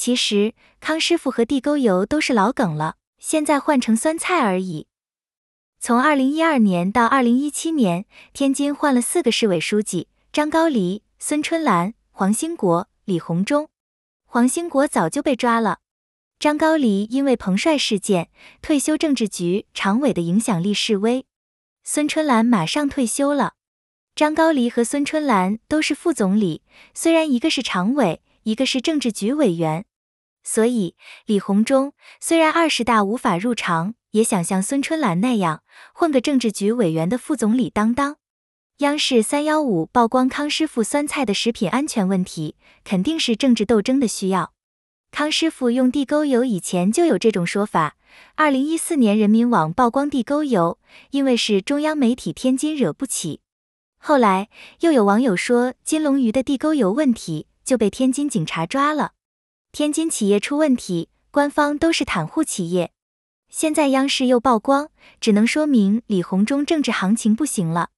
其实康师傅和地沟油都是老梗了，现在换成酸菜而已。从二零一二年到二零一七年，天津换了四个市委书记：张高丽、孙春兰、黄兴国、李鸿忠。黄兴国早就被抓了，张高丽因为彭帅事件退休政治局常委的影响力示威，孙春兰马上退休了。张高丽和孙春兰都是副总理，虽然一个是常委，一个是政治局委员，所以李鸿忠虽然二十大无法入常。也想像孙春兰那样混个政治局委员的副总理当当。央视三幺五曝光康师傅酸菜的食品安全问题，肯定是政治斗争的需要。康师傅用地沟油以前就有这种说法。二零一四年人民网曝光地沟油，因为是中央媒体天津惹不起。后来又有网友说金龙鱼的地沟油问题，就被天津警察抓了。天津企业出问题，官方都是袒护企业。现在央视又曝光，只能说明李鸿忠政治行情不行了。